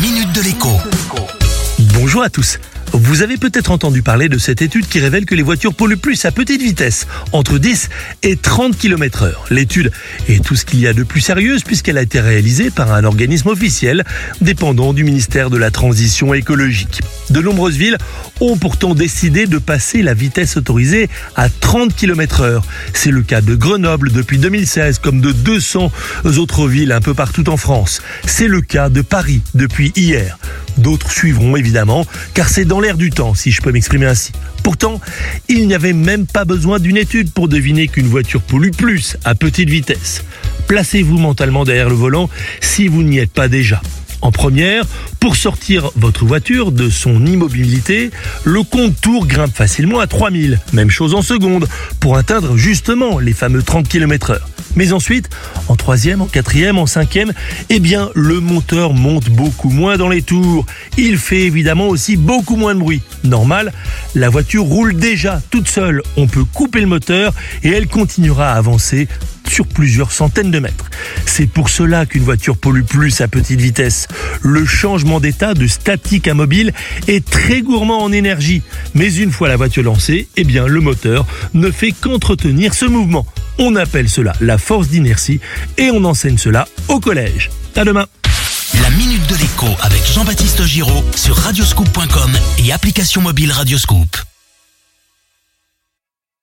minute de l'écho. Bonjour à tous. Vous avez peut-être entendu parler de cette étude qui révèle que les voitures polluent plus à petite vitesse, entre 10 et 30 km heure. L'étude est tout ce qu'il y a de plus sérieuse puisqu'elle a été réalisée par un organisme officiel dépendant du ministère de la Transition écologique. De nombreuses villes ont pourtant décidé de passer la vitesse autorisée à 30 km heure. C'est le cas de Grenoble depuis 2016 comme de 200 autres villes un peu partout en France. C'est le cas de Paris depuis hier. D'autres suivront évidemment, car c'est dans l'air du temps, si je peux m'exprimer ainsi. Pourtant, il n'y avait même pas besoin d'une étude pour deviner qu'une voiture pollue plus à petite vitesse. Placez-vous mentalement derrière le volant si vous n'y êtes pas déjà. En première, pour sortir votre voiture de son immobilité, le compte tour grimpe facilement à 3000. Même chose en seconde, pour atteindre justement les fameux 30 km heure. Mais ensuite, en troisième, en quatrième, en cinquième, eh bien, le moteur monte beaucoup moins dans les tours. Il fait évidemment aussi beaucoup moins de bruit. Normal, la voiture roule déjà toute seule. On peut couper le moteur et elle continuera à avancer sur plusieurs centaines de mètres. C'est pour cela qu'une voiture pollue plus à petite vitesse. Le changement d'état de statique à mobile est très gourmand en énergie. Mais une fois la voiture lancée, eh bien, le moteur ne fait qu'entretenir ce mouvement. On appelle cela la force d'inertie et on enseigne cela au collège. À demain. La minute de l'écho avec Jean-Baptiste Giraud sur radioscoop.com et application mobile Radioscoop.